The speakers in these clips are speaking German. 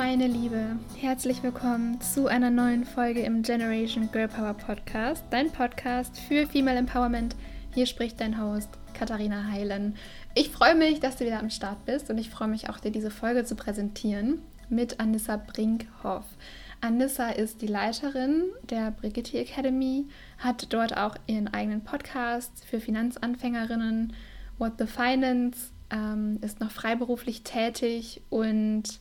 meine Liebe, herzlich willkommen zu einer neuen Folge im Generation Girl Power Podcast, dein Podcast für Female Empowerment. Hier spricht dein Host Katharina Heilen. Ich freue mich, dass du wieder am Start bist und ich freue mich auch, dir diese Folge zu präsentieren mit Anissa Brinkhoff. Anissa ist die Leiterin der Brigitte Academy, hat dort auch ihren eigenen Podcast für Finanzanfängerinnen, What the Finance, ähm, ist noch freiberuflich tätig und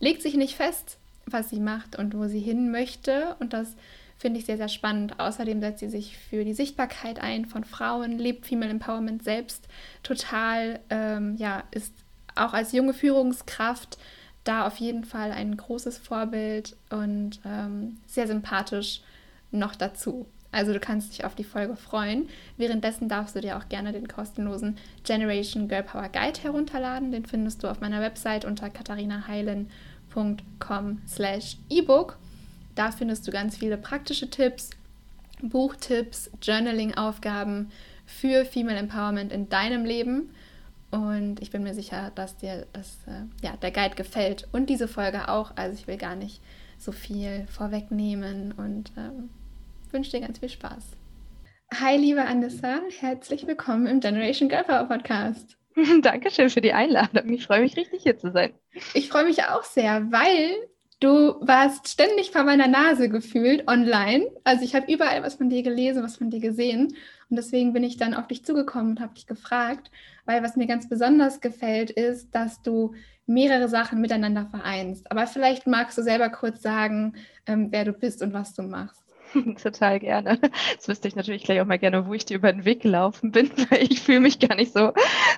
legt sich nicht fest, was sie macht und wo sie hin möchte. Und das finde ich sehr, sehr spannend. Außerdem setzt sie sich für die Sichtbarkeit ein von Frauen, lebt Female Empowerment selbst total, ähm, ja, ist auch als junge Führungskraft da auf jeden Fall ein großes Vorbild und ähm, sehr sympathisch noch dazu. Also du kannst dich auf die Folge freuen. Währenddessen darfst du dir auch gerne den kostenlosen Generation Girl Power Guide herunterladen. Den findest du auf meiner Website unter katharinaheilen.com slash ebook. Da findest du ganz viele praktische Tipps, Buchtipps, Journaling-Aufgaben für Female Empowerment in deinem Leben. Und ich bin mir sicher, dass dir das, äh, ja, der Guide gefällt und diese Folge auch. Also ich will gar nicht so viel vorwegnehmen und ähm, wünsche dir ganz viel Spaß. Hi, liebe Anissa, herzlich willkommen im Generation Girl Power Podcast. Dankeschön für die Einladung. Ich freue mich richtig hier zu sein. Ich freue mich auch sehr, weil du warst ständig vor meiner Nase gefühlt online. Also ich habe überall was von dir gelesen, was von dir gesehen. Und deswegen bin ich dann auf dich zugekommen und habe dich gefragt, weil was mir ganz besonders gefällt, ist, dass du mehrere Sachen miteinander vereinst. Aber vielleicht magst du selber kurz sagen, ähm, wer du bist und was du machst. Total gerne. Jetzt wüsste ich natürlich gleich auch mal gerne, wo ich dir über den Weg gelaufen bin, weil ich fühle mich gar nicht so,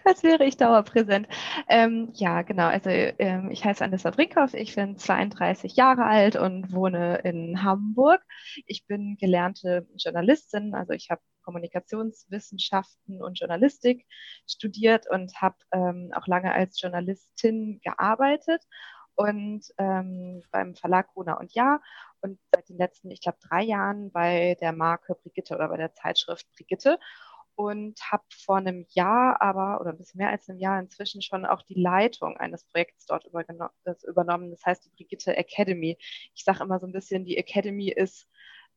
als wäre ich dauerpräsent. Ähm, ja, genau. Also ähm, ich heiße Anissa Brickhoff, ich bin 32 Jahre alt und wohne in Hamburg. Ich bin gelernte Journalistin, also ich habe Kommunikationswissenschaften und Journalistik studiert und habe ähm, auch lange als Journalistin gearbeitet und ähm, beim Verlag Gruner und Ja und seit den letzten, ich glaube, drei Jahren bei der Marke Brigitte oder bei der Zeitschrift Brigitte und habe vor einem Jahr aber oder ein bisschen mehr als einem Jahr inzwischen schon auch die Leitung eines Projekts dort übernommen. Das heißt die Brigitte Academy. Ich sage immer so ein bisschen, die Academy ist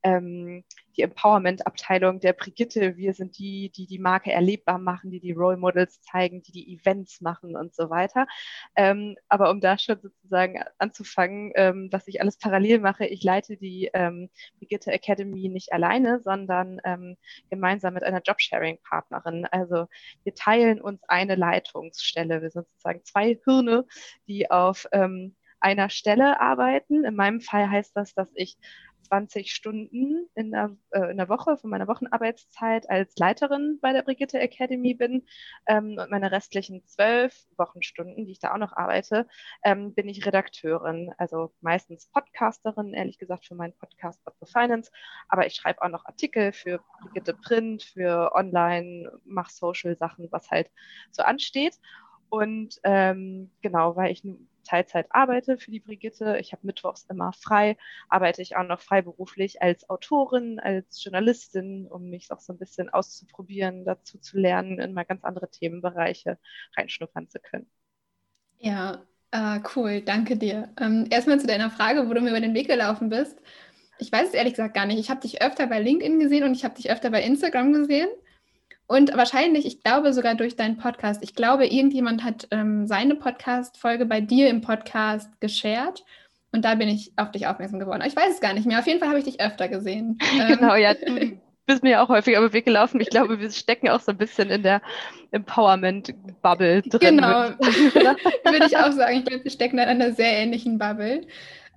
ähm, die Empowerment-Abteilung der Brigitte. Wir sind die, die die Marke erlebbar machen, die die Role Models zeigen, die die Events machen und so weiter. Ähm, aber um da schon sozusagen anzufangen, ähm, was ich alles parallel mache, ich leite die ähm, Brigitte Academy nicht alleine, sondern ähm, gemeinsam mit einer Jobsharing-Partnerin. Also wir teilen uns eine Leitungsstelle. Wir sind sozusagen zwei Hirne, die auf ähm, einer Stelle arbeiten. In meinem Fall heißt das, dass ich 20 Stunden in der, äh, in der Woche von meiner Wochenarbeitszeit als Leiterin bei der Brigitte Academy bin ähm, und meine restlichen zwölf Wochenstunden, die ich da auch noch arbeite, ähm, bin ich Redakteurin, also meistens Podcasterin, ehrlich gesagt für meinen Podcast What the Finance, aber ich schreibe auch noch Artikel für Brigitte Print, für Online, mache Social-Sachen, was halt so ansteht. Und ähm, genau, weil ich Teilzeit arbeite für die Brigitte, ich habe mittwochs immer frei, arbeite ich auch noch freiberuflich als Autorin, als Journalistin, um mich auch so ein bisschen auszuprobieren, dazu zu lernen, in mal ganz andere Themenbereiche reinschnuppern zu können. Ja, äh, cool, danke dir. Ähm, erstmal zu deiner Frage, wo du mir über den Weg gelaufen bist. Ich weiß es ehrlich gesagt gar nicht. Ich habe dich öfter bei LinkedIn gesehen und ich habe dich öfter bei Instagram gesehen. Und wahrscheinlich, ich glaube sogar durch deinen Podcast. Ich glaube, irgendjemand hat ähm, seine Podcast-Folge bei dir im Podcast geshared. Und da bin ich auf dich aufmerksam geworden. Ich weiß es gar nicht mehr. Auf jeden Fall habe ich dich öfter gesehen. genau, ja. Du bist mir auch häufiger über den Weg gelaufen. Ich glaube, wir stecken auch so ein bisschen in der Empowerment-Bubble drin. Genau, würde ich auch sagen. Ich glaube, wir stecken in einer sehr ähnlichen Bubble.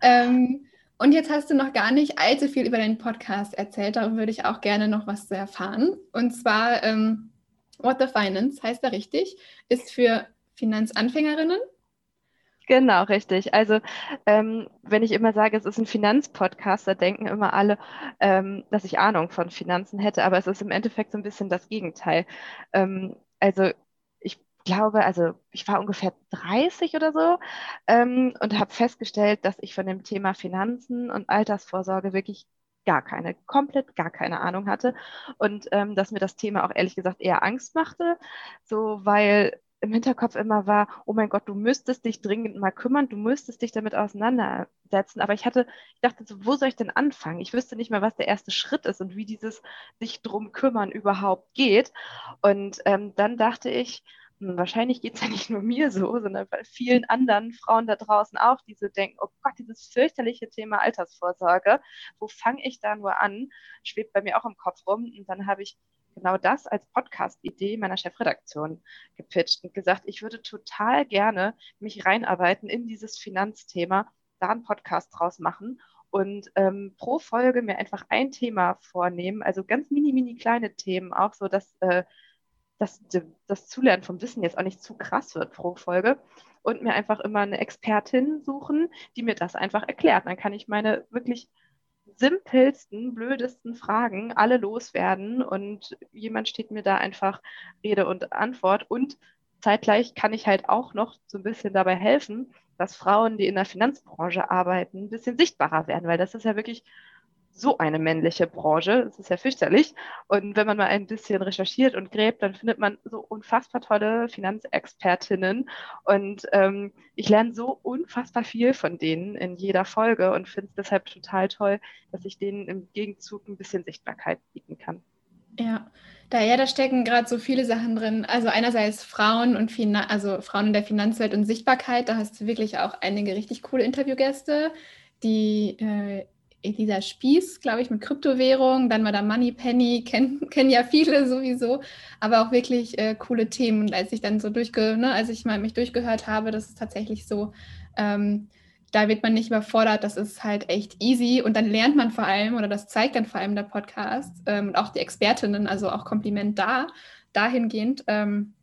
Ähm, und jetzt hast du noch gar nicht allzu viel über deinen Podcast erzählt. Darüber würde ich auch gerne noch was erfahren. Und zwar ähm, What the Finance heißt da richtig, ist für Finanzanfängerinnen. Genau, richtig. Also ähm, wenn ich immer sage, es ist ein Finanzpodcast, da denken immer alle, ähm, dass ich Ahnung von Finanzen hätte, aber es ist im Endeffekt so ein bisschen das Gegenteil. Ähm, also glaube, also ich war ungefähr 30 oder so ähm, und habe festgestellt, dass ich von dem Thema Finanzen und Altersvorsorge wirklich gar keine, komplett gar keine Ahnung hatte und ähm, dass mir das Thema auch ehrlich gesagt eher Angst machte, so weil im Hinterkopf immer war, oh mein Gott, du müsstest dich dringend mal kümmern, du müsstest dich damit auseinandersetzen. Aber ich hatte, ich dachte so, wo soll ich denn anfangen? Ich wüsste nicht mehr, was der erste Schritt ist und wie dieses sich drum kümmern überhaupt geht. Und ähm, dann dachte ich, wahrscheinlich geht es ja nicht nur mir so, sondern bei vielen anderen Frauen da draußen auch, die so denken, oh Gott, dieses fürchterliche Thema Altersvorsorge, wo fange ich da nur an? Schwebt bei mir auch im Kopf rum. Und dann habe ich genau das als Podcast-Idee meiner Chefredaktion gepitcht und gesagt, ich würde total gerne mich reinarbeiten in dieses Finanzthema, da einen Podcast draus machen und ähm, pro Folge mir einfach ein Thema vornehmen, also ganz mini, mini kleine Themen, auch so, dass, äh, dass das Zulernen vom Wissen jetzt auch nicht zu krass wird pro Folge und mir einfach immer eine Expertin suchen, die mir das einfach erklärt. Dann kann ich meine wirklich simpelsten, blödesten Fragen alle loswerden und jemand steht mir da einfach Rede und Antwort und zeitgleich kann ich halt auch noch so ein bisschen dabei helfen, dass Frauen, die in der Finanzbranche arbeiten, ein bisschen sichtbarer werden, weil das ist ja wirklich so eine männliche Branche. Das ist ja fürchterlich. Und wenn man mal ein bisschen recherchiert und gräbt, dann findet man so unfassbar tolle Finanzexpertinnen. Und ähm, ich lerne so unfassbar viel von denen in jeder Folge und finde es deshalb total toll, dass ich denen im Gegenzug ein bisschen Sichtbarkeit bieten kann. Ja, da, ja, da stecken gerade so viele Sachen drin. Also einerseits Frauen und Finan also Frauen in der Finanzwelt und Sichtbarkeit. Da hast du wirklich auch einige richtig coole Interviewgäste, die äh, Elisa Spieß, glaube ich, mit Kryptowährung, dann war da Money Penny, kennen kenn ja viele sowieso, aber auch wirklich äh, coole Themen. Und als ich dann so durchge, ne, als ich mal mich durchgehört habe, das ist tatsächlich so, ähm, da wird man nicht überfordert, das ist halt echt easy und dann lernt man vor allem, oder das zeigt dann vor allem der Podcast ähm, und auch die Expertinnen, also auch Kompliment da, dahingehend, ähm,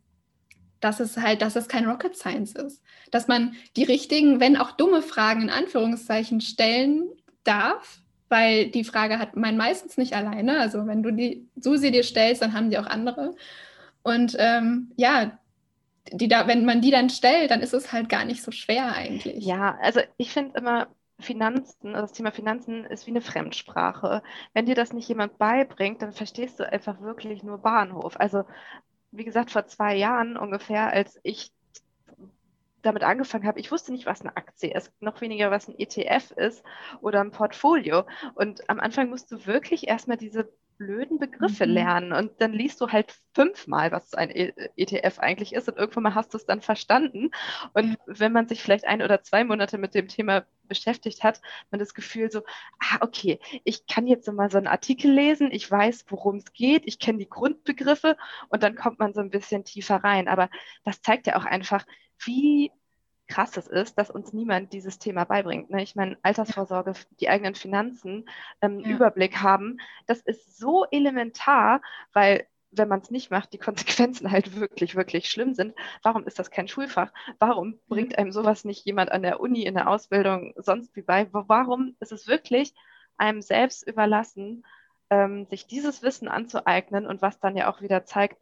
dass es halt, dass es kein Rocket Science ist. Dass man die richtigen, wenn auch dumme Fragen in Anführungszeichen stellen darf, weil die Frage hat man meistens nicht alleine. Also wenn du die Susi dir stellst, dann haben die auch andere. Und ähm, ja, die da, wenn man die dann stellt, dann ist es halt gar nicht so schwer eigentlich. Ja, also ich finde immer, Finanzen, also das Thema Finanzen ist wie eine Fremdsprache. Wenn dir das nicht jemand beibringt, dann verstehst du einfach wirklich nur Bahnhof. Also wie gesagt, vor zwei Jahren ungefähr, als ich damit angefangen habe, ich wusste nicht, was eine Aktie ist, noch weniger, was ein ETF ist oder ein Portfolio. Und am Anfang musst du wirklich erstmal diese blöden Begriffe mhm. lernen und dann liest du halt fünfmal, was ein ETF eigentlich ist und irgendwann mal hast du es dann verstanden. Und wenn man sich vielleicht ein oder zwei Monate mit dem Thema beschäftigt hat, man das Gefühl so, ah, okay, ich kann jetzt mal so einen Artikel lesen, ich weiß, worum es geht, ich kenne die Grundbegriffe und dann kommt man so ein bisschen tiefer rein. Aber das zeigt ja auch einfach, wie krass es ist, dass uns niemand dieses Thema beibringt. Ne? Ich meine, Altersvorsorge, die eigenen Finanzen, ähm, ja. Überblick haben, das ist so elementar, weil wenn man es nicht macht, die Konsequenzen halt wirklich, wirklich schlimm sind. Warum ist das kein Schulfach? Warum bringt einem sowas nicht jemand an der Uni in der Ausbildung sonst wie bei? Warum ist es wirklich einem selbst überlassen, ähm, sich dieses Wissen anzueignen und was dann ja auch wieder zeigt,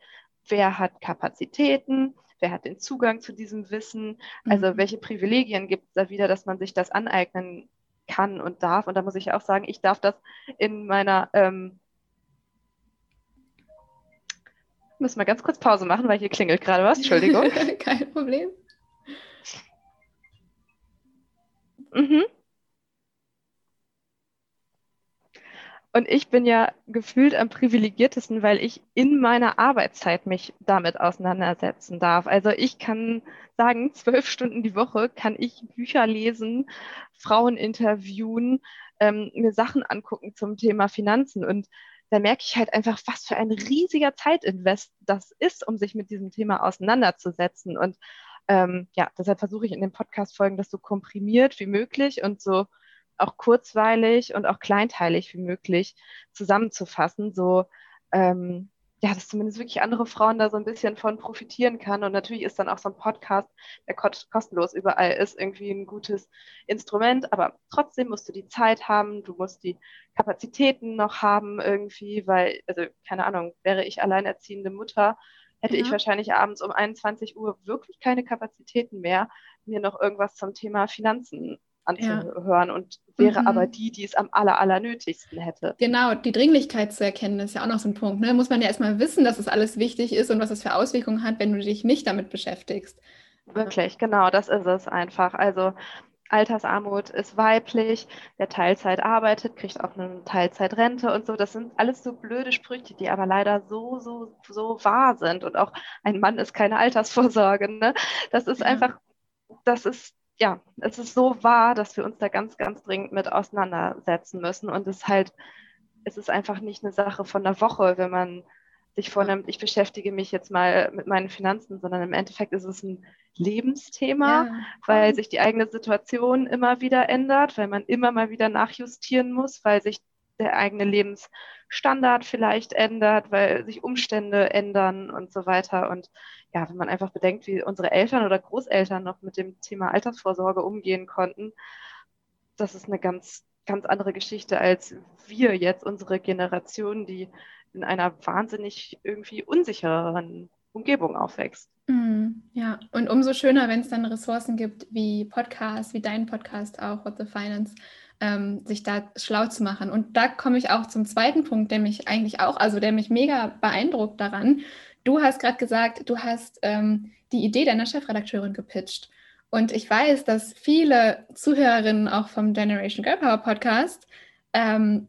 wer hat Kapazitäten, wer hat den Zugang zu diesem Wissen, also mhm. welche Privilegien gibt es da wieder, dass man sich das aneignen kann und darf. Und da muss ich auch sagen, ich darf das in meiner, ähm, müssen wir ganz kurz Pause machen, weil hier klingelt gerade was, Entschuldigung. Kein Problem. Mhm. Und ich bin ja gefühlt am privilegiertesten, weil ich in meiner Arbeitszeit mich damit auseinandersetzen darf. Also ich kann sagen, zwölf Stunden die Woche kann ich Bücher lesen, Frauen interviewen, ähm, mir Sachen angucken zum Thema Finanzen. Und da merke ich halt einfach, was für ein riesiger Zeitinvest das ist, um sich mit diesem Thema auseinanderzusetzen. Und ähm, ja, deshalb versuche ich in den Podcast-Folgen das so komprimiert wie möglich und so auch kurzweilig und auch kleinteilig wie möglich zusammenzufassen, so ähm, ja, dass zumindest wirklich andere Frauen da so ein bisschen von profitieren kann. Und natürlich ist dann auch so ein Podcast, der kostenlos überall ist, irgendwie ein gutes Instrument. Aber trotzdem musst du die Zeit haben, du musst die Kapazitäten noch haben irgendwie, weil, also keine Ahnung, wäre ich alleinerziehende Mutter, hätte ja. ich wahrscheinlich abends um 21 Uhr wirklich keine Kapazitäten mehr, mir noch irgendwas zum Thema Finanzen anzuhören ja. und wäre mhm. aber die, die es am aller, aller nötigsten hätte. Genau, die Dringlichkeit zu erkennen, ist ja auch noch so ein Punkt. Ne? Muss man ja erstmal wissen, dass es alles wichtig ist und was es für Auswirkungen hat, wenn du dich nicht damit beschäftigst. Wirklich, genau, das ist es einfach. Also Altersarmut ist weiblich, wer Teilzeit arbeitet, kriegt auch eine Teilzeitrente und so. Das sind alles so blöde Sprüche, die aber leider so, so, so wahr sind. Und auch ein Mann ist keine Altersvorsorge. Ne? Das ist ja. einfach, das ist, ja, es ist so wahr, dass wir uns da ganz, ganz dringend mit auseinandersetzen müssen. Und es halt, es ist einfach nicht eine Sache von einer Woche, wenn man sich vornimmt, ich beschäftige mich jetzt mal mit meinen Finanzen, sondern im Endeffekt ist es ein Lebensthema, ja, weil sich die eigene Situation immer wieder ändert, weil man immer mal wieder nachjustieren muss, weil sich der eigene Lebensstandard vielleicht ändert, weil sich Umstände ändern und so weiter. Und ja, wenn man einfach bedenkt, wie unsere Eltern oder Großeltern noch mit dem Thema Altersvorsorge umgehen konnten, das ist eine ganz, ganz andere Geschichte als wir jetzt, unsere Generation, die in einer wahnsinnig irgendwie unsicheren Umgebung aufwächst. Mm, ja, und umso schöner, wenn es dann Ressourcen gibt wie Podcasts, wie dein Podcast auch, What the Finance, ähm, sich da schlau zu machen. Und da komme ich auch zum zweiten Punkt, der mich eigentlich auch, also der mich mega beeindruckt daran. Du hast gerade gesagt, du hast ähm, die Idee deiner Chefredakteurin gepitcht. Und ich weiß, dass viele Zuhörerinnen auch vom Generation Girl Power Podcast ähm,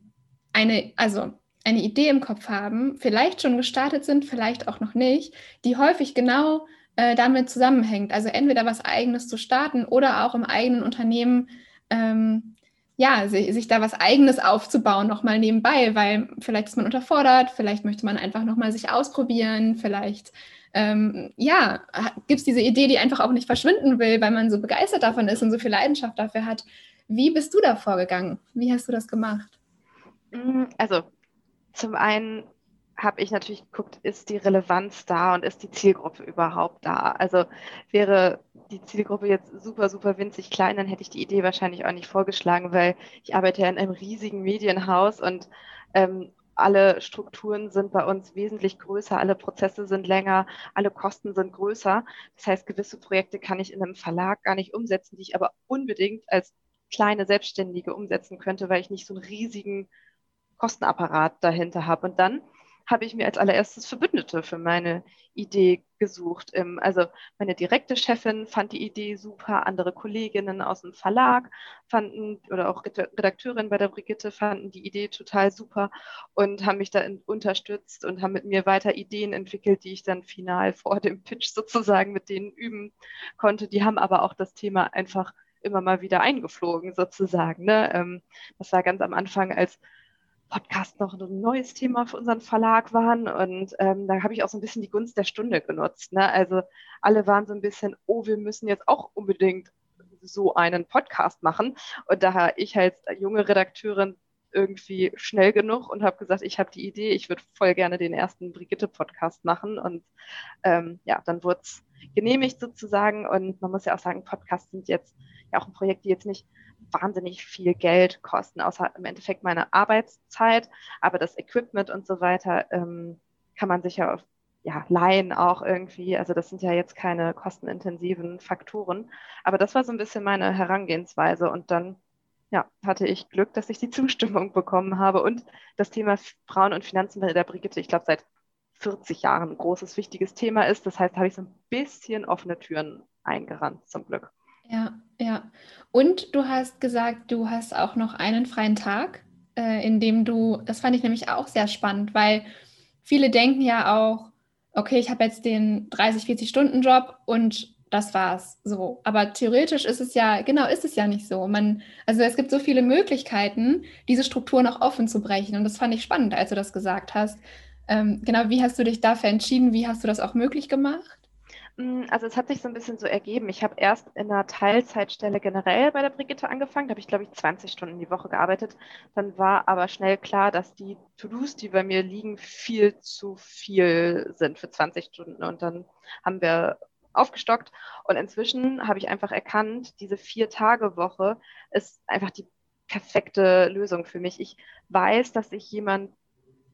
eine, also eine Idee im Kopf haben, vielleicht schon gestartet sind, vielleicht auch noch nicht, die häufig genau äh, damit zusammenhängt. Also entweder was eigenes zu starten oder auch im eigenen Unternehmen ähm, ja, sich, sich, da was eigenes aufzubauen, nochmal nebenbei, weil vielleicht ist man unterfordert, vielleicht möchte man einfach nochmal sich ausprobieren, vielleicht ähm, ja, gibt es diese Idee, die einfach auch nicht verschwinden will, weil man so begeistert davon ist und so viel Leidenschaft dafür hat. Wie bist du da vorgegangen? Wie hast du das gemacht? Mm, also zum einen habe ich natürlich geguckt, ist die Relevanz da und ist die Zielgruppe überhaupt da? Also wäre die Zielgruppe jetzt super, super winzig klein, dann hätte ich die Idee wahrscheinlich auch nicht vorgeschlagen, weil ich arbeite ja in einem riesigen Medienhaus und ähm, alle Strukturen sind bei uns wesentlich größer, alle Prozesse sind länger, alle Kosten sind größer. Das heißt, gewisse Projekte kann ich in einem Verlag gar nicht umsetzen, die ich aber unbedingt als kleine Selbstständige umsetzen könnte, weil ich nicht so einen riesigen Kostenapparat dahinter habe. Und dann habe ich mir als allererstes Verbündete für meine Idee gesucht. Also meine direkte Chefin fand die Idee super, andere Kolleginnen aus dem Verlag fanden oder auch Redakteurinnen bei der Brigitte fanden die Idee total super und haben mich da unterstützt und haben mit mir weiter Ideen entwickelt, die ich dann final vor dem Pitch sozusagen mit denen üben konnte. Die haben aber auch das Thema einfach immer mal wieder eingeflogen sozusagen. Ne? Ähm, das war ganz am Anfang als Podcast noch ein neues Thema für unseren Verlag waren. Und ähm, da habe ich auch so ein bisschen die Gunst der Stunde genutzt. Ne? Also alle waren so ein bisschen, oh, wir müssen jetzt auch unbedingt so einen Podcast machen. Und da ich als junge Redakteurin irgendwie schnell genug und habe gesagt, ich habe die Idee, ich würde voll gerne den ersten Brigitte-Podcast machen. Und ähm, ja, dann wurde es genehmigt sozusagen. Und man muss ja auch sagen, Podcasts sind jetzt ja auch ein Projekt, die jetzt nicht wahnsinnig viel Geld kosten, außer im Endeffekt meine Arbeitszeit, aber das Equipment und so weiter ähm, kann man sich ja, auf, ja leihen auch irgendwie. Also das sind ja jetzt keine kostenintensiven Faktoren, aber das war so ein bisschen meine Herangehensweise und dann ja, hatte ich Glück, dass ich die Zustimmung bekommen habe und das Thema Frauen und Finanzen bei der Brigitte, ich glaube seit 40 Jahren ein großes, wichtiges Thema ist. Das heißt, habe ich so ein bisschen offene Türen eingerannt, zum Glück. Ja, ja. Und du hast gesagt, du hast auch noch einen freien Tag, äh, in dem du, das fand ich nämlich auch sehr spannend, weil viele denken ja auch, okay, ich habe jetzt den 30, 40 Stunden Job und das war's so. Aber theoretisch ist es ja, genau, ist es ja nicht so. Man, also es gibt so viele Möglichkeiten, diese Strukturen auch offen zu brechen. Und das fand ich spannend, als du das gesagt hast. Ähm, genau, wie hast du dich dafür entschieden? Wie hast du das auch möglich gemacht? Hm, also es hat sich so ein bisschen so ergeben. Ich habe erst in einer Teilzeitstelle generell bei der Brigitte angefangen. Da habe ich, glaube ich, 20 Stunden die Woche gearbeitet. Dann war aber schnell klar, dass die To-Dos, die bei mir liegen, viel zu viel sind für 20 Stunden. Und dann haben wir aufgestockt. Und inzwischen habe ich einfach erkannt, diese Vier-Tage-Woche ist einfach die perfekte Lösung für mich. Ich weiß, dass ich jemand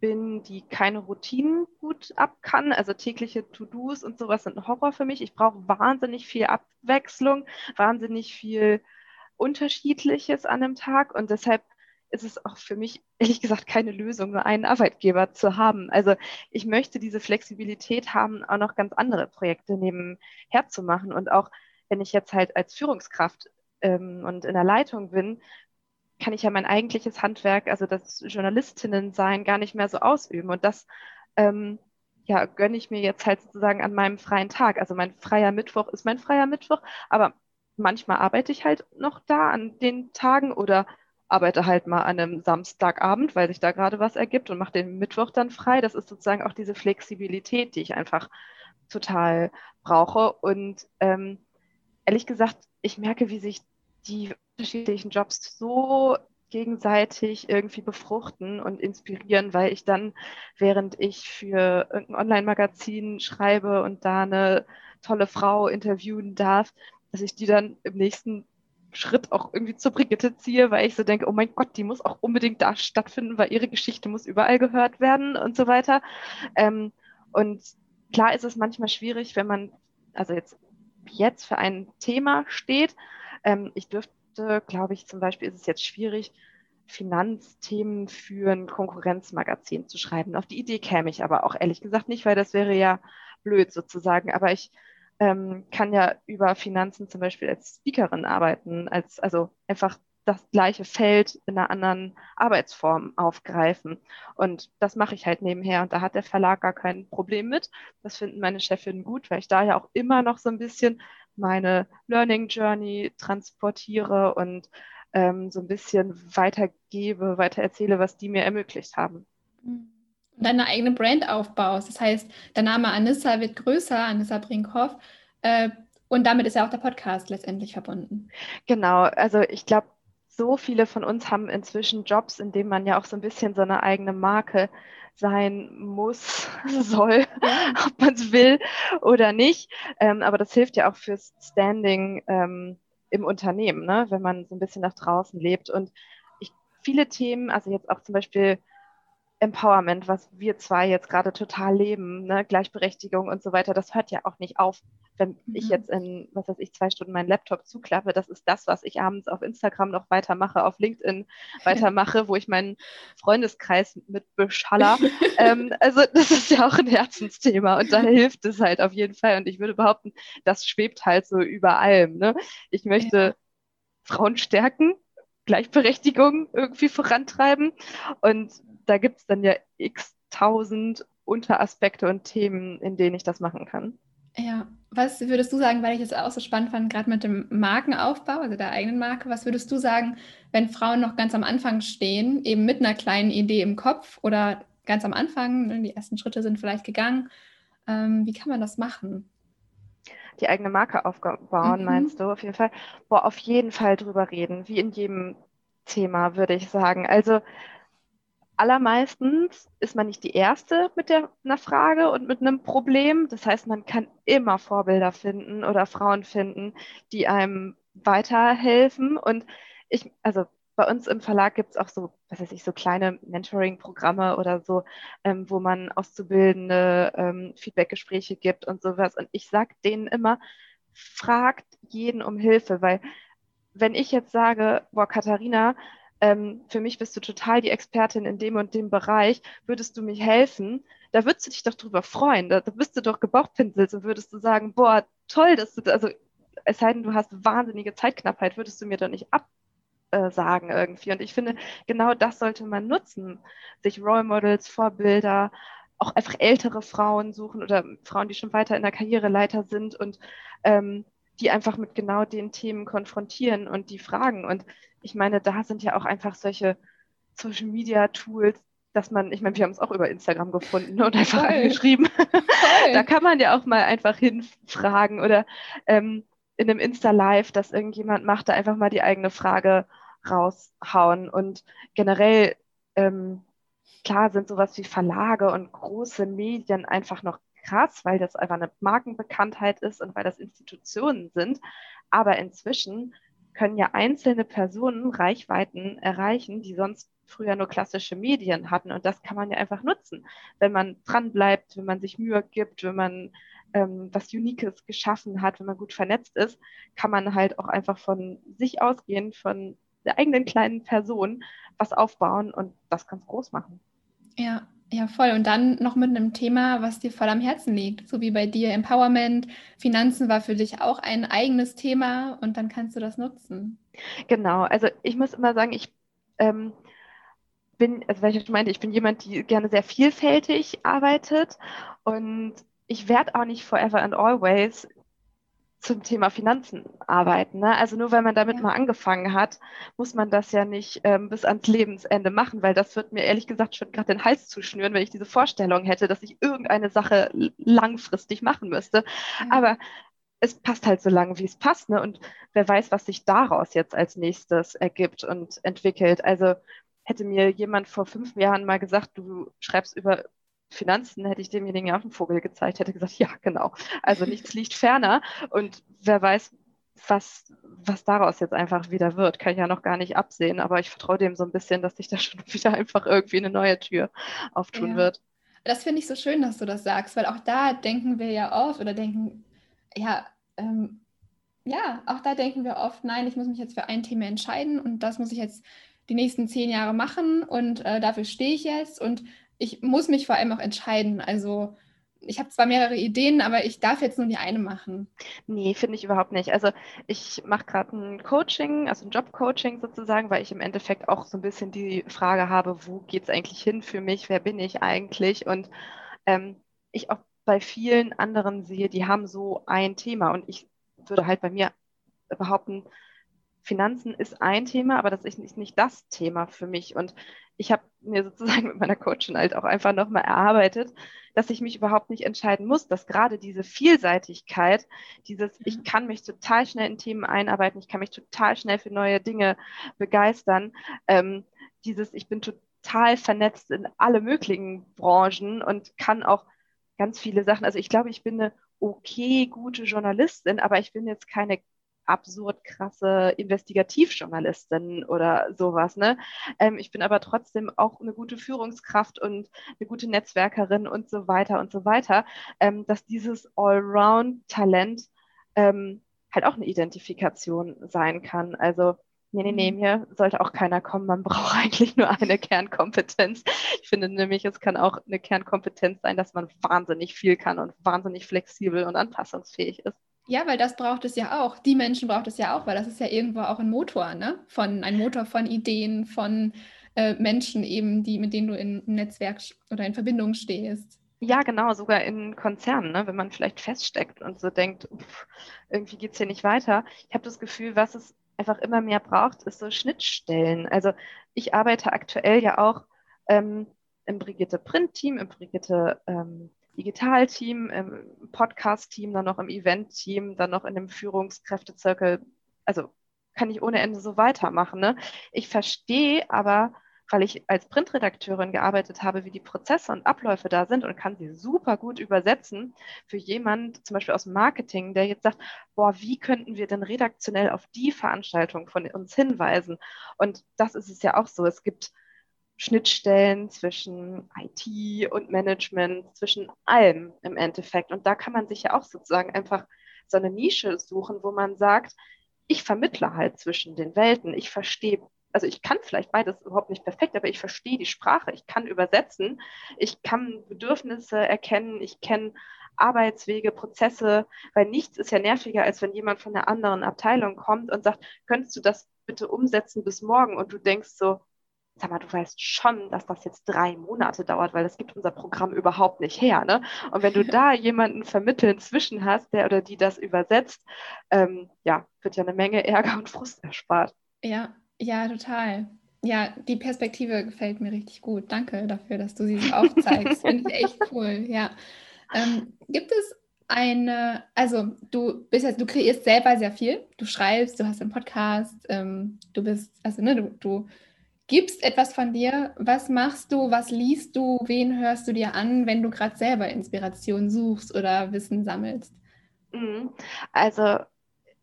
bin, die keine Routinen gut ab kann. Also tägliche To-Dos und sowas sind ein Horror für mich. Ich brauche wahnsinnig viel Abwechslung, wahnsinnig viel unterschiedliches an einem Tag und deshalb ist es auch für mich ehrlich gesagt keine Lösung, nur einen Arbeitgeber zu haben. Also ich möchte diese Flexibilität haben, auch noch ganz andere Projekte nebenher zu machen. Und auch wenn ich jetzt halt als Führungskraft ähm, und in der Leitung bin, kann ich ja mein eigentliches Handwerk, also das Journalistinnen sein, gar nicht mehr so ausüben. Und das ähm, ja, gönne ich mir jetzt halt sozusagen an meinem freien Tag. Also mein freier Mittwoch ist mein freier Mittwoch, aber manchmal arbeite ich halt noch da an den Tagen oder arbeite halt mal an einem Samstagabend, weil sich da gerade was ergibt und mache den Mittwoch dann frei. Das ist sozusagen auch diese Flexibilität, die ich einfach total brauche. Und ähm, ehrlich gesagt, ich merke, wie sich die unterschiedlichen Jobs so gegenseitig irgendwie befruchten und inspirieren, weil ich dann, während ich für irgendein Online-Magazin schreibe und da eine tolle Frau interviewen darf, dass ich die dann im nächsten Schritt auch irgendwie zur Brigitte ziehe, weil ich so denke, oh mein Gott, die muss auch unbedingt da stattfinden, weil ihre Geschichte muss überall gehört werden und so weiter. Ähm, und klar ist es manchmal schwierig, wenn man, also jetzt, jetzt für ein Thema steht. Ähm, ich dürfte, glaube ich, zum Beispiel ist es jetzt schwierig, Finanzthemen für ein Konkurrenzmagazin zu schreiben. Auf die Idee käme ich aber auch ehrlich gesagt nicht, weil das wäre ja blöd sozusagen. Aber ich ähm, kann ja über Finanzen zum Beispiel als Speakerin arbeiten, als also einfach das gleiche Feld in einer anderen Arbeitsform aufgreifen. Und das mache ich halt nebenher. Und da hat der Verlag gar kein Problem mit. Das finden meine Chefinnen gut, weil ich da ja auch immer noch so ein bisschen meine Learning Journey transportiere und ähm, so ein bisschen weitergebe, weiter erzähle, was die mir ermöglicht haben. Und deine eigene Brand aufbaust. Das heißt, der Name Anissa wird größer, Anissa Brinkhoff. Äh, und damit ist ja auch der Podcast letztendlich verbunden. Genau, also ich glaube, so viele von uns haben inzwischen Jobs, in denen man ja auch so ein bisschen so eine eigene Marke sein muss, soll, ob man es will oder nicht. Ähm, aber das hilft ja auch fürs Standing ähm, im Unternehmen, ne? wenn man so ein bisschen nach draußen lebt. Und ich, viele Themen, also jetzt auch zum Beispiel Empowerment, was wir zwei jetzt gerade total leben, ne? Gleichberechtigung und so weiter, das hört ja auch nicht auf, wenn mhm. ich jetzt in, was weiß ich, zwei Stunden meinen Laptop zuklappe. Das ist das, was ich abends auf Instagram noch weitermache, auf LinkedIn weitermache, wo ich meinen Freundeskreis mit beschaller. ähm, also das ist ja auch ein Herzensthema und da hilft es halt auf jeden Fall. Und ich würde behaupten, das schwebt halt so über allem. Ne? Ich möchte ja. Frauen stärken, Gleichberechtigung irgendwie vorantreiben und da gibt es dann ja x tausend Unteraspekte und Themen, in denen ich das machen kann. Ja, was würdest du sagen, weil ich es auch so spannend fand, gerade mit dem Markenaufbau, also der eigenen Marke, was würdest du sagen, wenn Frauen noch ganz am Anfang stehen, eben mit einer kleinen Idee im Kopf oder ganz am Anfang, ne, die ersten Schritte sind vielleicht gegangen, ähm, wie kann man das machen? Die eigene Marke aufbauen, mhm. meinst du auf jeden Fall? Boah, auf jeden Fall drüber reden, wie in jedem Thema, würde ich sagen. Also allermeistens ist man nicht die Erste mit der, einer Frage und mit einem Problem. Das heißt, man kann immer Vorbilder finden oder Frauen finden, die einem weiterhelfen. Und ich, also bei uns im Verlag gibt es auch so, was weiß ich, so kleine Mentoring-Programme oder so, ähm, wo man Auszubildende ähm, Feedbackgespräche gibt und sowas. Und ich sage denen immer, fragt jeden um Hilfe, weil wenn ich jetzt sage, boah, Katharina, ähm, für mich bist du total die Expertin in dem und dem Bereich, würdest du mich helfen? Da würdest du dich doch drüber freuen. Da, da bist du doch gebauchpinselt und würdest du sagen, boah, toll, dass du, also es sei denn, du hast wahnsinnige Zeitknappheit, würdest du mir doch nicht absagen äh, irgendwie. Und ich finde, genau das sollte man nutzen. Sich Role Models, Vorbilder, auch einfach ältere Frauen suchen oder Frauen, die schon weiter in der Karriereleiter sind und ähm, die einfach mit genau den Themen konfrontieren und die fragen. Und ich meine, da sind ja auch einfach solche Social Media Tools, dass man, ich meine, wir haben es auch über Instagram gefunden und einfach Voll. angeschrieben. da kann man ja auch mal einfach hinfragen oder ähm, in einem Insta-Live, dass irgendjemand macht, da einfach mal die eigene Frage raushauen. Und generell, ähm, klar sind sowas wie Verlage und große Medien einfach noch krass, weil das einfach eine Markenbekanntheit ist und weil das Institutionen sind. Aber inzwischen können ja einzelne Personen Reichweiten erreichen, die sonst früher nur klassische Medien hatten. Und das kann man ja einfach nutzen, wenn man dran bleibt, wenn man sich Mühe gibt, wenn man ähm, was Uniques geschaffen hat, wenn man gut vernetzt ist, kann man halt auch einfach von sich ausgehen, von der eigenen kleinen Person was aufbauen und das ganz groß machen. Ja, ja, voll. Und dann noch mit einem Thema, was dir voll am Herzen liegt, so wie bei dir Empowerment. Finanzen war für dich auch ein eigenes Thema und dann kannst du das nutzen. Genau, also ich muss immer sagen, ich ähm, bin, also weil ich schon meinte, ich bin jemand, die gerne sehr vielfältig arbeitet und ich werde auch nicht forever and always zum Thema Finanzen arbeiten. Ne? Also nur weil man damit ja. mal angefangen hat, muss man das ja nicht ähm, bis ans Lebensende machen, weil das wird mir ehrlich gesagt schon gerade den Hals zuschnüren, wenn ich diese Vorstellung hätte, dass ich irgendeine Sache langfristig machen müsste. Ja. Aber es passt halt so lange, wie es passt. Ne? Und wer weiß, was sich daraus jetzt als nächstes ergibt und entwickelt. Also hätte mir jemand vor fünf Jahren mal gesagt, du schreibst über Finanzen, hätte ich demjenigen ja auch einen Vogel gezeigt, hätte gesagt, ja, genau. Also nichts liegt ferner. Und wer weiß, was, was daraus jetzt einfach wieder wird, kann ich ja noch gar nicht absehen. Aber ich vertraue dem so ein bisschen, dass sich da schon wieder einfach irgendwie eine neue Tür auftun ja. wird. Das finde ich so schön, dass du das sagst, weil auch da denken wir ja oft oder denken, ja, ähm, ja, auch da denken wir oft, nein, ich muss mich jetzt für ein Thema entscheiden und das muss ich jetzt die nächsten zehn Jahre machen und äh, dafür stehe ich jetzt und ich muss mich vor allem auch entscheiden. Also ich habe zwar mehrere Ideen, aber ich darf jetzt nur die eine machen. Nee, finde ich überhaupt nicht. Also ich mache gerade ein Coaching, also ein Jobcoaching sozusagen, weil ich im Endeffekt auch so ein bisschen die Frage habe, wo geht es eigentlich hin für mich, wer bin ich eigentlich? Und ähm, ich auch bei vielen anderen sehe, die haben so ein Thema und ich würde halt bei mir behaupten, Finanzen ist ein Thema, aber das ist nicht, nicht das Thema für mich. Und ich habe mir sozusagen mit meiner Coachin halt auch einfach nochmal erarbeitet, dass ich mich überhaupt nicht entscheiden muss, dass gerade diese Vielseitigkeit, dieses, ich mhm. kann mich total schnell in Themen einarbeiten, ich kann mich total schnell für neue Dinge begeistern, ähm, dieses, ich bin total vernetzt in alle möglichen Branchen und kann auch ganz viele Sachen, also ich glaube, ich bin eine okay gute Journalistin, aber ich bin jetzt keine absurd krasse Investigativjournalistin oder sowas. Ne? Ähm, ich bin aber trotzdem auch eine gute Führungskraft und eine gute Netzwerkerin und so weiter und so weiter, ähm, dass dieses Allround-Talent ähm, halt auch eine Identifikation sein kann. Also Nee, nee, nee, mhm. mir sollte auch keiner kommen. Man braucht eigentlich nur eine Kernkompetenz. Ich finde nämlich, es kann auch eine Kernkompetenz sein, dass man wahnsinnig viel kann und wahnsinnig flexibel und anpassungsfähig ist. Ja, weil das braucht es ja auch. Die Menschen braucht es ja auch, weil das ist ja irgendwo auch ein Motor, ne? Von, ein Motor von Ideen, von äh, Menschen eben, die, mit denen du in, Netzwerk oder in Verbindung stehst. Ja, genau, sogar in Konzernen, ne? wenn man vielleicht feststeckt und so denkt, pff, irgendwie geht es hier nicht weiter. Ich habe das Gefühl, was es einfach immer mehr braucht, ist so Schnittstellen. Also ich arbeite aktuell ja auch ähm, im Brigitte Print-Team, im Brigitte ähm, Digital-Team, im Podcast-Team, dann noch im Event-Team, dann noch in dem Führungskräftezirkel. Also kann ich ohne Ende so weitermachen. Ne? Ich verstehe aber, weil ich als Printredakteurin gearbeitet habe, wie die Prozesse und Abläufe da sind und kann sie super gut übersetzen für jemand, zum Beispiel aus Marketing, der jetzt sagt, boah, wie könnten wir denn redaktionell auf die Veranstaltung von uns hinweisen? Und das ist es ja auch so. Es gibt Schnittstellen zwischen IT und Management, zwischen allem im Endeffekt. Und da kann man sich ja auch sozusagen einfach so eine Nische suchen, wo man sagt, ich vermittle halt zwischen den Welten. Ich verstehe, also ich kann vielleicht beides überhaupt nicht perfekt, aber ich verstehe die Sprache, ich kann übersetzen, ich kann Bedürfnisse erkennen, ich kenne Arbeitswege, Prozesse, weil nichts ist ja nerviger, als wenn jemand von einer anderen Abteilung kommt und sagt, könntest du das bitte umsetzen bis morgen? Und du denkst so, sag mal, du weißt schon, dass das jetzt drei Monate dauert, weil das gibt unser Programm überhaupt nicht her. Ne? Und wenn du da jemanden vermitteln zwischen hast, der oder die das übersetzt, ähm, ja, wird ja eine Menge Ärger und Frust erspart. Ja, ja, total. Ja, die Perspektive gefällt mir richtig gut. Danke dafür, dass du sie so aufzeigst. Finde ich echt cool. Ja. Ähm, gibt es eine, also du bist jetzt, du kreierst selber sehr viel. Du schreibst, du hast einen Podcast, ähm, du bist, also ne, du, du gibst etwas von dir. Was machst du? Was liest du? Wen hörst du dir an, wenn du gerade selber Inspiration suchst oder Wissen sammelst? Mhm. Also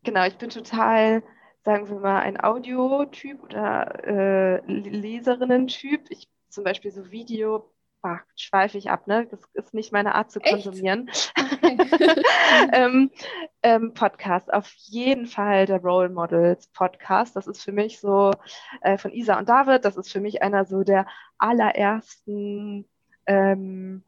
genau, ich bin total, sagen wir mal, ein Audiotyp oder äh, Leserinnen-Typ. Ich zum Beispiel so Video ach, schweife ich ab, ne? Das ist nicht meine Art zu konsumieren. Ähm, ähm, Podcast, auf jeden Fall der Role Models Podcast. Das ist für mich so äh, von Isa und David, das ist für mich einer so der allerersten ähm,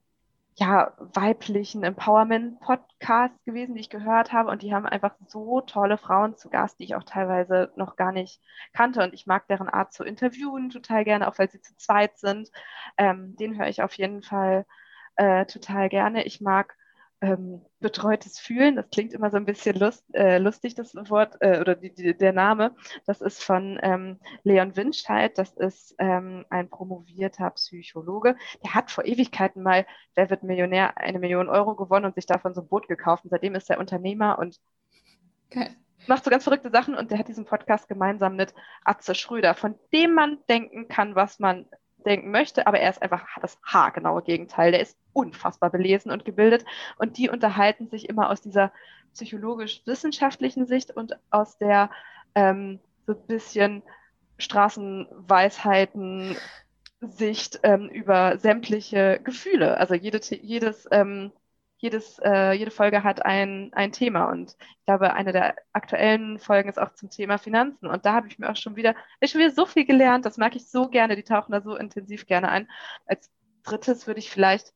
ja, weiblichen Empowerment-Podcasts gewesen, die ich gehört habe. Und die haben einfach so tolle Frauen zu Gast, die ich auch teilweise noch gar nicht kannte. Und ich mag deren Art zu interviewen total gerne, auch weil sie zu zweit sind. Ähm, den höre ich auf jeden Fall äh, total gerne. Ich mag ähm, betreutes Fühlen. Das klingt immer so ein bisschen lust, äh, lustig, das Wort äh, oder die, die, der Name. Das ist von ähm, Leon Winscheid. Das ist ähm, ein promovierter Psychologe. Der hat vor Ewigkeiten mal Wer wird Millionär eine Million Euro gewonnen und sich davon so ein Boot gekauft. Und seitdem ist er Unternehmer und okay. macht so ganz verrückte Sachen. Und der hat diesen Podcast gemeinsam mit Atze Schröder, von dem man denken kann, was man denken möchte, aber er ist einfach das haargenaue Gegenteil. Der ist unfassbar belesen und gebildet und die unterhalten sich immer aus dieser psychologisch-wissenschaftlichen Sicht und aus der ähm, so ein bisschen Straßenweisheiten Sicht ähm, über sämtliche Gefühle. Also jede, jedes ähm, jedes, äh, jede Folge hat ein, ein Thema. Und ich glaube, eine der aktuellen Folgen ist auch zum Thema Finanzen. Und da habe ich mir auch schon wieder, ich schon wieder so viel gelernt. Das mag ich so gerne. Die tauchen da so intensiv gerne ein. Als drittes würde ich vielleicht,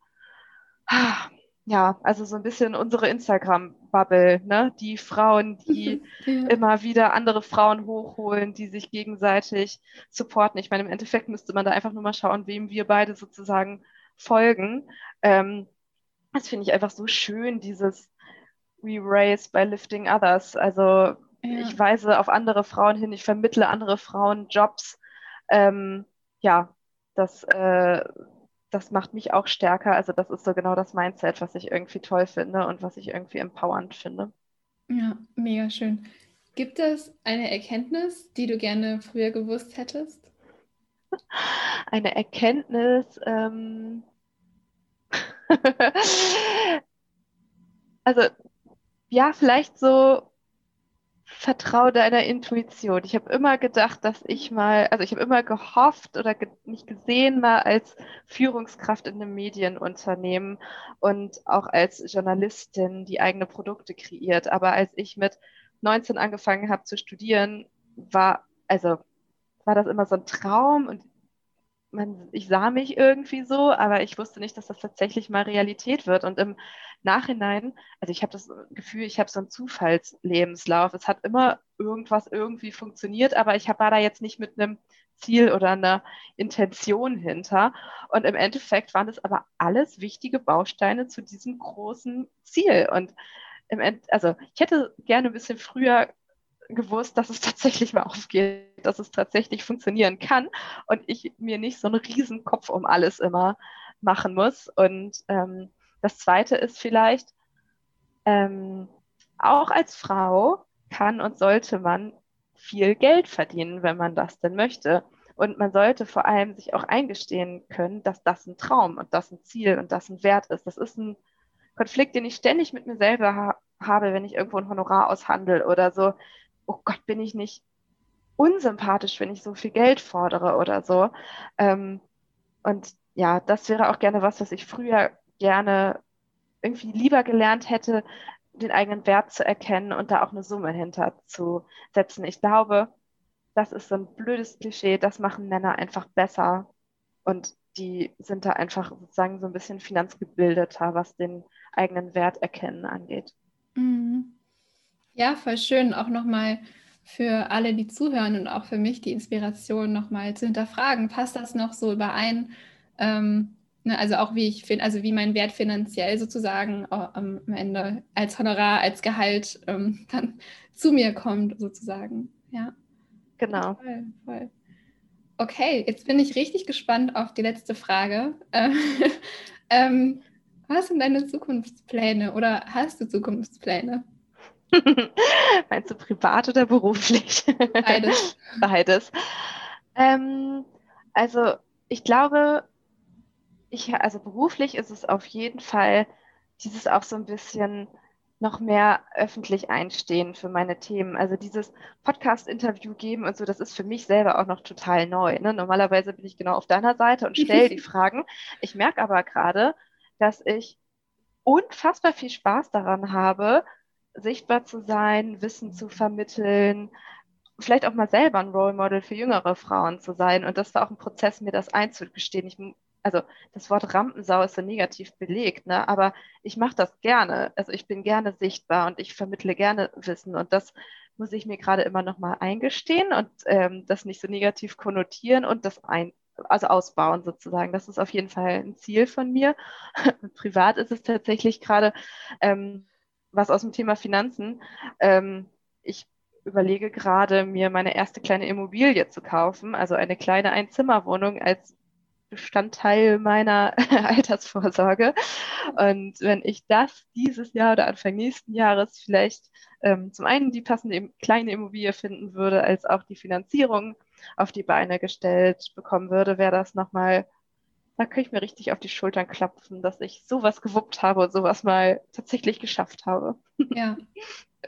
ja, also so ein bisschen unsere Instagram-Bubble, ne? Die Frauen, die ja. immer wieder andere Frauen hochholen, die sich gegenseitig supporten. Ich meine, im Endeffekt müsste man da einfach nur mal schauen, wem wir beide sozusagen folgen. Ähm, das finde ich einfach so schön, dieses We raise by lifting others. Also ja. ich weise auf andere Frauen hin, ich vermittle andere Frauen Jobs. Ähm, ja, das, äh, das macht mich auch stärker. Also das ist so genau das Mindset, was ich irgendwie toll finde und was ich irgendwie empowernd finde. Ja, mega schön. Gibt es eine Erkenntnis, die du gerne früher gewusst hättest? Eine Erkenntnis, ähm, also ja, vielleicht so vertraue deiner Intuition. Ich habe immer gedacht, dass ich mal, also ich habe immer gehofft oder ge mich gesehen mal als Führungskraft in einem Medienunternehmen und auch als Journalistin, die eigene Produkte kreiert. Aber als ich mit 19 angefangen habe zu studieren, war, also war das immer so ein Traum und man, ich sah mich irgendwie so, aber ich wusste nicht, dass das tatsächlich mal Realität wird. Und im Nachhinein, also ich habe das Gefühl, ich habe so einen Zufallslebenslauf. Es hat immer irgendwas irgendwie funktioniert, aber ich war da jetzt nicht mit einem Ziel oder einer Intention hinter. Und im Endeffekt waren es aber alles wichtige Bausteine zu diesem großen Ziel. Und im End, also ich hätte gerne ein bisschen früher gewusst, dass es tatsächlich mal aufgeht, dass es tatsächlich funktionieren kann und ich mir nicht so einen riesen Kopf um alles immer machen muss. Und ähm, das Zweite ist vielleicht, ähm, auch als Frau kann und sollte man viel Geld verdienen, wenn man das denn möchte. Und man sollte vor allem sich auch eingestehen können, dass das ein Traum und das ein Ziel und das ein Wert ist. Das ist ein Konflikt, den ich ständig mit mir selber ha habe, wenn ich irgendwo ein Honorar aushandle oder so oh Gott, bin ich nicht unsympathisch, wenn ich so viel Geld fordere oder so. Ähm, und ja, das wäre auch gerne was, was ich früher gerne irgendwie lieber gelernt hätte, den eigenen Wert zu erkennen und da auch eine Summe hinter zu setzen. Ich glaube, das ist so ein blödes Klischee, das machen Männer einfach besser und die sind da einfach sozusagen so ein bisschen finanzgebildeter, was den eigenen Wert erkennen angeht. Mhm. Ja, voll schön, auch nochmal für alle, die zuhören und auch für mich die Inspiration nochmal zu hinterfragen. Passt das noch so überein? Ähm, ne, also auch wie ich finde, also wie mein Wert finanziell sozusagen am Ende als Honorar, als Gehalt ähm, dann zu mir kommt, sozusagen. Ja. Genau. Voll, voll. Okay, jetzt bin ich richtig gespannt auf die letzte Frage. ähm, was sind deine Zukunftspläne oder hast du Zukunftspläne? Meinst du privat oder beruflich? Beides. Beides. Ähm, also ich glaube, ich, also beruflich ist es auf jeden Fall dieses auch so ein bisschen noch mehr öffentlich einstehen für meine Themen. Also dieses Podcast-Interview geben und so, das ist für mich selber auch noch total neu. Ne? Normalerweise bin ich genau auf deiner Seite und stelle die Fragen. Ich merke aber gerade, dass ich unfassbar viel Spaß daran habe, sichtbar zu sein, Wissen zu vermitteln, vielleicht auch mal selber ein Role Model für jüngere Frauen zu sein. Und das war auch ein Prozess, mir das einzugestehen. Ich also das Wort Rampensau ist so negativ belegt, ne? aber ich mache das gerne. Also ich bin gerne sichtbar und ich vermittle gerne Wissen und das muss ich mir gerade immer noch mal eingestehen und ähm, das nicht so negativ konnotieren und das ein, also ausbauen sozusagen. Das ist auf jeden Fall ein Ziel von mir. Privat ist es tatsächlich gerade ähm, was aus dem Thema Finanzen. Ähm, ich überlege gerade, mir meine erste kleine Immobilie zu kaufen, also eine kleine Einzimmerwohnung als Bestandteil meiner Altersvorsorge. Und wenn ich das dieses Jahr oder Anfang nächsten Jahres vielleicht ähm, zum einen die passende kleine Immobilie finden würde, als auch die Finanzierung auf die Beine gestellt bekommen würde, wäre das nochmal, da könnte ich mir richtig auf die Schultern klopfen, dass ich sowas gewuppt habe und sowas mal tatsächlich geschafft habe. Ja,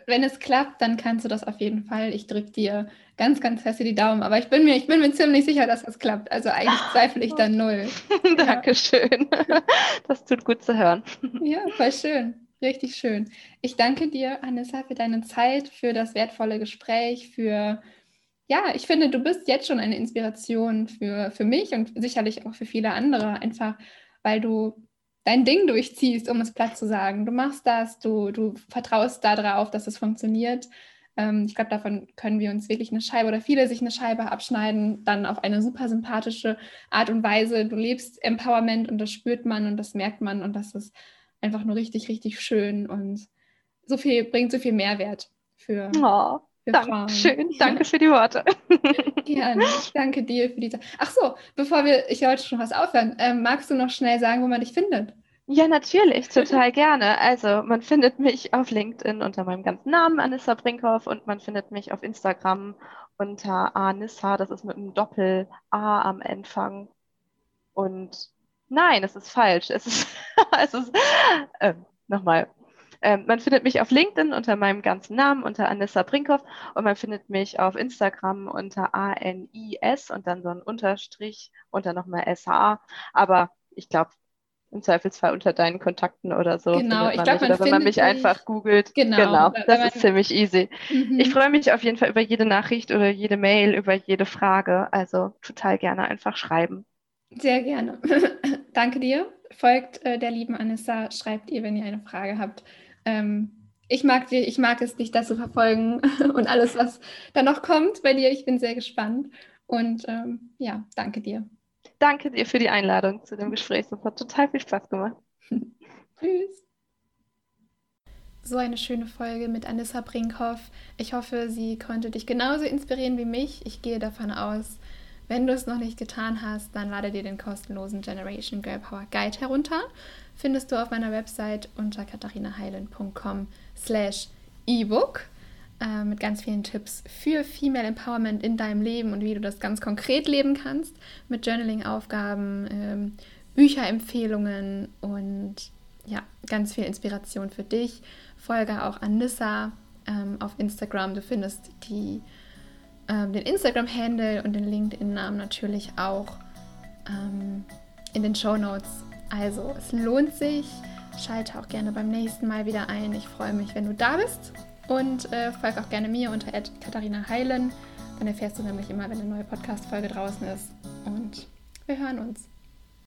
wenn es klappt, dann kannst du das auf jeden Fall. Ich drücke dir ganz, ganz fest die Daumen. Aber ich bin mir, ich bin mir ziemlich sicher, dass das klappt. Also eigentlich zweifle ich dann null. Dankeschön. Das tut gut zu hören. Ja, voll schön. Richtig schön. Ich danke dir, Anissa, für deine Zeit, für das wertvolle Gespräch, für, ja, ich finde, du bist jetzt schon eine Inspiration für, für mich und sicherlich auch für viele andere, einfach weil du dein Ding durchziehst, um es platt zu sagen. Du machst das, du, du vertraust darauf, dass es funktioniert. Ähm, ich glaube, davon können wir uns wirklich eine Scheibe oder viele sich eine Scheibe abschneiden, dann auf eine super sympathische Art und Weise. Du lebst Empowerment und das spürt man und das merkt man und das ist einfach nur richtig, richtig schön und so viel, bringt so viel Mehrwert für. Oh. Danke schön, danke für die Worte. Gerne, danke dir für diese. Ach so, bevor wir, ich wollte schon was aufhören, ähm, magst du noch schnell sagen, wo man dich findet? Ja, natürlich, total gerne. Also man findet mich auf LinkedIn unter meinem ganzen Namen, Anissa Brinkhoff, und man findet mich auf Instagram unter Anissa, das ist mit einem Doppel-A am Anfang. Und nein, es ist falsch. Es ist, es ist äh, nochmal, ähm, man findet mich auf LinkedIn unter meinem ganzen Namen, unter Anissa Brinkhoff und man findet mich auf Instagram unter A-N-I-S und dann so ein Unterstrich unter nochmal S-H. Aber ich glaube, im Zweifelsfall unter deinen Kontakten oder so. Genau, ich glaube, wenn man mich einfach googelt. Genau, genau das ist ziemlich easy. Mhm. Ich freue mich auf jeden Fall über jede Nachricht oder jede Mail, über jede Frage. Also total gerne einfach schreiben. Sehr gerne. Danke dir. Folgt äh, der lieben Anissa, schreibt ihr, wenn ihr eine Frage habt. Ähm, ich mag, dir, ich mag es, dich das zu verfolgen und alles, was da noch kommt bei dir. Ich bin sehr gespannt. Und ähm, ja, danke dir. Danke dir für die Einladung zu dem Gespräch. Das hat total viel Spaß gemacht. Tschüss. So eine schöne Folge mit Anissa Brinkhoff. Ich hoffe, sie konnte dich genauso inspirieren wie mich. Ich gehe davon aus, wenn du es noch nicht getan hast, dann lade dir den kostenlosen Generation Girl Power Guide herunter findest du auf meiner Website unter katharinaheilen.com slash ebook äh, mit ganz vielen Tipps für Female Empowerment in deinem Leben und wie du das ganz konkret leben kannst mit Journaling-Aufgaben, ähm, Bücherempfehlungen und ja, ganz viel Inspiration für dich. Folge auch an Nissa ähm, auf Instagram. Du findest die, ähm, den Instagram-Handle und den LinkedIn-Namen natürlich auch ähm, in den Show Notes also, es lohnt sich. Schalte auch gerne beim nächsten Mal wieder ein. Ich freue mich, wenn du da bist. Und äh, folge auch gerne mir unter Katharina Heilen. Dann erfährst du nämlich immer, wenn eine neue Podcast-Folge draußen ist. Und wir hören uns.